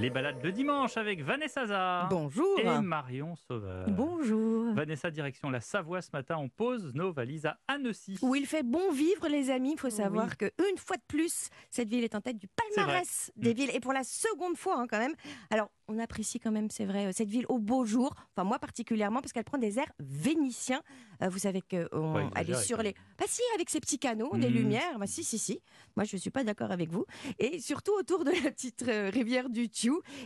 Les balades de dimanche avec Vanessa Zah Bonjour. et Marion Sauveur. Bonjour. Vanessa, direction la Savoie ce matin, on pose nos valises à Annecy. Où il fait bon vivre, les amis. Il faut savoir que une fois de plus, cette ville est en tête du palmarès des Mm. villes. Et pour la seconde fois, hein, quand même. Alors, on apprécie quand même, c'est vrai, euh, cette ville au beau jour. Enfin, moi particulièrement, parce qu'elle prend des airs vénitiens. Euh, vous savez qu'elle est exagérer, sur quand les. Bah, si, avec ses petits canaux, Mm. des lumières. Bah, si, si, si. Moi, je ne suis pas d'accord avec vous. Et surtout autour de la petite euh, rivière du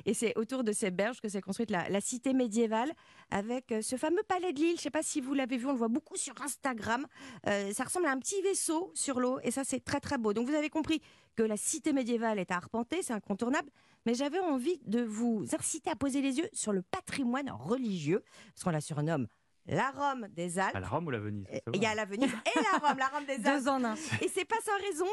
Et c'est autour de ces berges que s'est construite la, cité médiévale avec euh, ce fameux palais de l'île. Je ne sais pas si vous l'avez vu, on le voit beaucoup sur Instagram. Euh, ça ressemble à un petit vaisseau sur l'eau et ça, c'est très très beau. Donc vous avez compris que la cité médiévale est à arpenter, c'est incontournable. Mais j'avais envie de vous inciter à poser les yeux sur le patrimoine religieux, parce qu'on la surnomme la Rome des Alpes. À la Rome ou la Venise Il y a la Venise et la Rome, la Rome des Alpes. Deux en un. Et c'est pas sans raison.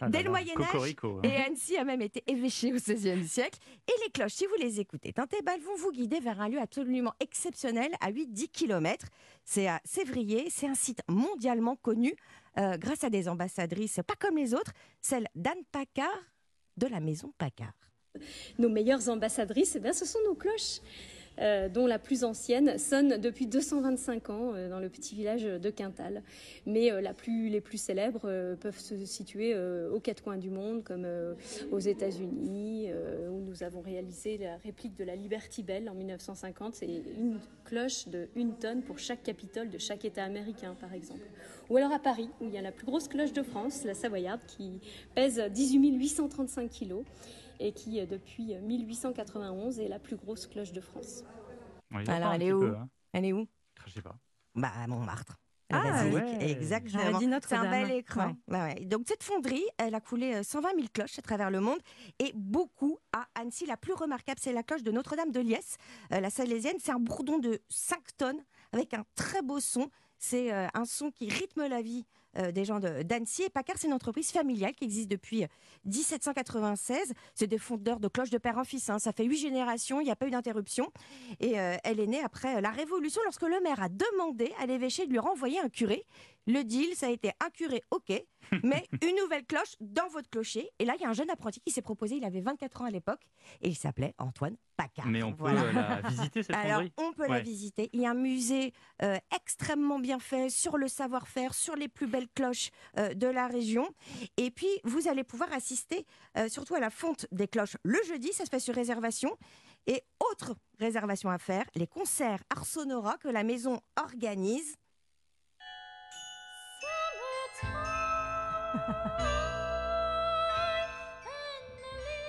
Ah dès là le là, Moyen Âge, Cocorico, hein. Et Annecy a même été évêchée au XVIe siècle. Et les cloches, si vous les écoutez, tentez, bah, elles vont vous guider vers un lieu absolument exceptionnel à 8-10 km. C'est à Sévrier. C'est un site mondialement connu euh, grâce à des ambassadrices pas comme les autres, celle d'Anne Paccard de la maison Paccard. Nos meilleures ambassadrices, eh bien, ce sont nos cloches, euh, dont la plus ancienne sonne depuis 225 ans euh, dans le petit village de Quintal. Mais euh, les plus célèbres peuvent se situer aux quatre coins du monde, comme aux États-Unis, où nous avons réalisé la réplique de la Liberty Bell en 1950. C'est une cloche de une tonne pour chaque capitole de chaque État américain, par exemple. Ou alors à Paris, où il y a la plus grosse cloche de France, la Savoyarde, qui pèse 18 835 kilos et qui, euh, depuis 1891, est la plus grosse cloche de France. Alors, elle est où peu, hein. Elle est où? Je sais pas. Bah, à Montmartre. La Ah, basilique, ouais. exactement. C'est un bel écran. Ouais. Bah ouais. Donc cette fonderie, elle a coulé euh, 120 000 cloches à travers le monde et beaucoup à Annecy. La plus remarquable, c'est la cloche de Notre-Dame de Liesse, euh, la salésienne. C'est un bourdon de 5 tonnes avec un très beau son. C'est euh, un son qui rythme la vie euh, des gens de- d'Annecy. Et Paccard, c'est une entreprise familiale qui existe depuis euh, 1796. C'est des fondeurs de cloches de père en fils. hein. Ça fait huit générations, il n'y a pas eu d'interruption. Et euh, elle est née après euh, la Révolution, lorsque le maire a demandé à l'évêché de lui renvoyer un curé. Le deal, ça a été un curé, ok, mais une nouvelle cloche dans votre clocher. Et là, il y a un jeune apprenti qui s'est proposé, il avait 24 ans à l'époque, et il s'appelait Antoine Paccard. Mais on peut Voilà. euh, la visiter cette Alors, fonderie on peut la visiter. Il y a un musée euh, extrêmement bien fait sur le savoir-faire, sur les plus belles cloches euh, de la région. Et puis, vous allez pouvoir assister euh, surtout à la fonte des cloches le jeudi. Ça se fait sur réservation. Et autre réservation à faire, les concerts Ars Sonora que la maison organise.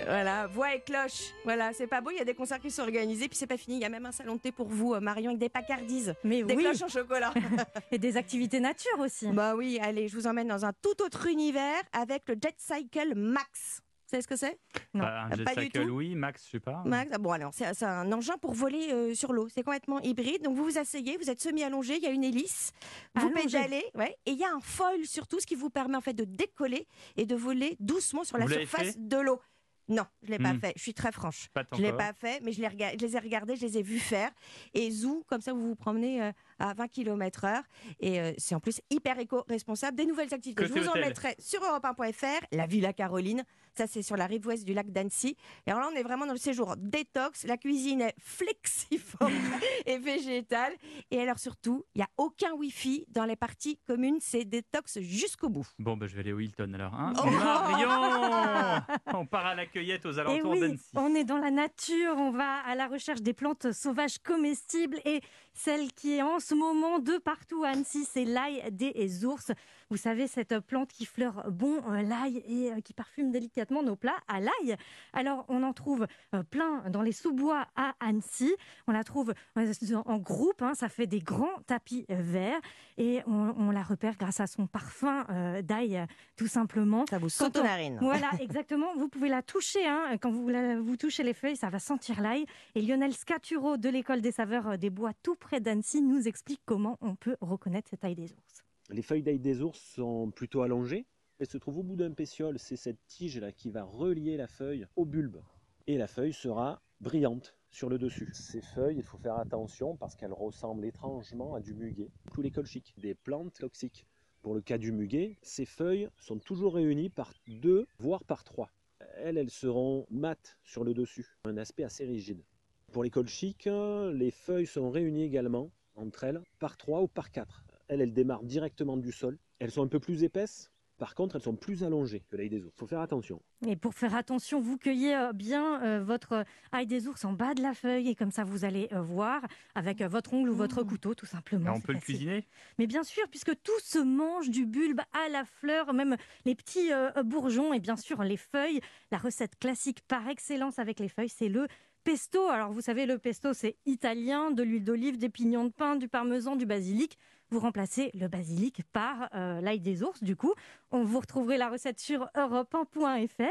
Voilà, voix et cloche. Voilà, c'est pas beau, il y a des concerts qui sont organisés, puis c'est pas fini, il y a même un salon de thé pour vous, euh, Marion, avec des pacardises, Mais des oui, cloches en chocolat. et des activités nature aussi. bah oui, allez, je vous emmène dans un tout autre univers avec le Jet Cycle Max. Vous savez ce que c'est? Non. Bah, un Euh, pas du tout. oui. Max, je sais pas. Max, ah bon alors c'est un engin pour voler euh, sur l'eau. C'est complètement hybride. Donc vous vous asseyez, vous êtes semi-allongé, il y a une hélice, vous Allongé. pédalez, ouais, et il y a un foil surtout, ce qui vous permet en fait de décoller et de voler doucement sur la Vous l'avez surface fait? de l'eau. Non, je l'ai pas Hmm. fait. Je suis très franche. Pas Je l'ai pas fait, mais je, les rega- je les ai regardés, je les ai vus faire. Et zou, comme ça, vous vous promenez euh, à 20 km heure. Et euh, c'est en plus hyper éco-responsable. Des nouvelles activités. Côté je vous en mettrai sur europe1.fr. La Villa Caroline, ça c'est sur la rive ouest du lac d'Annecy. Et alors là, on est vraiment dans le séjour détox. La cuisine est flexiforme et végétale. Et alors surtout, il n'y a aucun Wi-Fi dans les parties communes. C'est détox jusqu'au bout. Bon, bah, je vais aller au Hilton alors. hein. Oh Marion On part à la cueillette aux Et alentours oui, d'Annecy. on est dans la nature, on va à la recherche des plantes sauvages comestibles et celle qui est en ce moment de partout à Annecy, c'est l'ail des ours. Vous savez, cette plante qui fleure bon euh, l'ail et euh, qui parfume délicatement nos plats à l'ail. Alors, on en trouve euh, plein dans les sous-bois à Annecy. On la trouve en groupe, hein, ça fait des grands tapis verts et on, on la repère grâce à son parfum d'ail, tout simplement. Ça vous on- aux narines. Voilà, exactement. Vous pouvez la toucher. Hein. Quand vous, la- vous touchez les feuilles, ça va sentir l'ail. Et Lionel Scaturo de l'école des saveurs des bois tout près d'Annecy nous explique comment on peut reconnaître cette ail des ours. Les feuilles d'ail des ours sont plutôt allongées. Elles se trouvent au bout d'un pétiole. C'est cette tige là qui va relier la feuille au bulbe. Et la feuille sera brillante sur le dessus. Ces feuilles, il faut faire attention parce qu'elles ressemblent étrangement à du muguet. Tous les colchiques, des plantes toxiques. Pour le cas du muguet, ces feuilles sont toujours réunies par deux, voire par trois. elles, elles seront mates sur le dessus, un aspect assez rigide. Pour les colchiques, les feuilles sont réunies également entre elles par trois ou par quatre. Elles, elles démarrent directement du sol. Elles sont un peu plus épaisses, par contre, elles sont plus allongées que l'ail des ours. Il faut faire attention. Et pour faire attention, vous cueillez euh, bien euh, votre ail des ours en bas de la feuille et comme ça vous allez euh, voir avec votre ongle ou votre Mmh. couteau tout simplement. on peut le cuisiner? Mais bien sûr, puisque tout se mange du bulbe à la fleur, même les petits bourgeons et bien sûr les feuilles. La recette classique par excellence avec les feuilles, c'est le pesto. Alors vous savez, le pesto c'est italien, de l'huile d'olive, des pignons de pain, du parmesan, du basilic. Vous remplacez le basilic par euh, l'ail des ours. Du coup, on vous retrouverez la recette sur europe1.fr.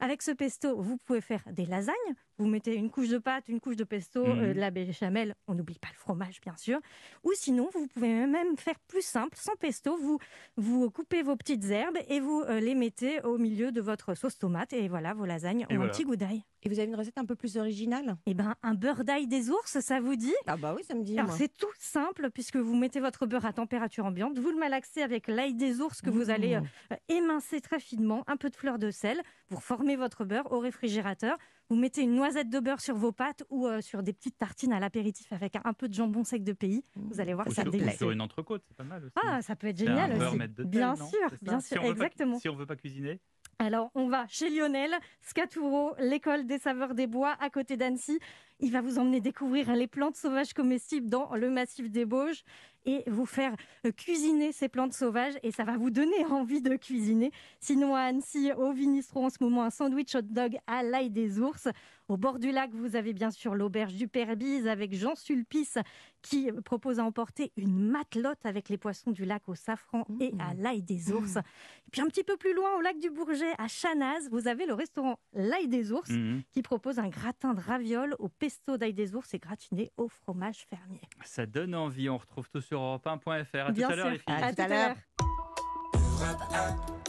Avec ce pesto, vous pouvez faire des lasagnes. Vous mettez une couche de pâte, une couche de pesto, Mhm. euh, de la béchamel. On n'oublie pas le fromage, bien sûr. Ou sinon, vous pouvez même faire plus simple, sans pesto. Vous, vous coupez vos petites herbes et vous euh, les mettez au milieu de votre sauce tomate. Et voilà, vos lasagnes Et ont voilà. un petit goût d'ail. Et vous avez une recette un peu plus originale? Eh ben, un beurre d'ail des ours, ça vous dit? Ah bah oui, ça me dit. alors c'est tout simple puisque vous mettez votre beurre à température ambiante, vous le malaxez avec l'ail des ours que vous Mmh. allez euh, émincer très finement, un peu de fleur de sel, vous reformez votre beurre au réfrigérateur, vous mettez une noisette de beurre sur vos pâtes ou euh, sur des petites tartines à l'apéritif avec un, peu de jambon sec de pays, vous allez voir Ou ça sur, sur une entrecôte, c'est pas mal aussi. Ah, ça peut être génial un aussi. mettre de tel, Bien sûr, bien sûr, pas- exactement. si on veut pas cuisiner, Alors, on va chez Lionel, Scaturo, l'école des saveurs des bois, à côté d'Annecy. Il va vous emmener découvrir les plantes sauvages comestibles dans le massif des Bauges et vous faire euh, cuisiner ces plantes sauvages et ça va vous donner envie de cuisiner. Sinon, à Annecy, au Vinistro, en ce moment, un sandwich hot dog à l'ail des ours. Au bord du lac, vous avez bien sûr l'auberge du Père-Bise avec Jean Sulpice qui propose à emporter une matelote avec les poissons du lac au safran et à l'ail des ours. Et puis un petit peu plus loin, au lac du Bourget, à Chanaz, vous avez le restaurant L'ail des ours mhm, qui propose un gratin de ravioles au pesto d'ail des ours et gratiné au fromage fermier. ça donne envie. On retrouve tout sur europe1.fr. À tout à l'heure, sûr. les filles. À tout à l'heure. l'heure. Europe 1.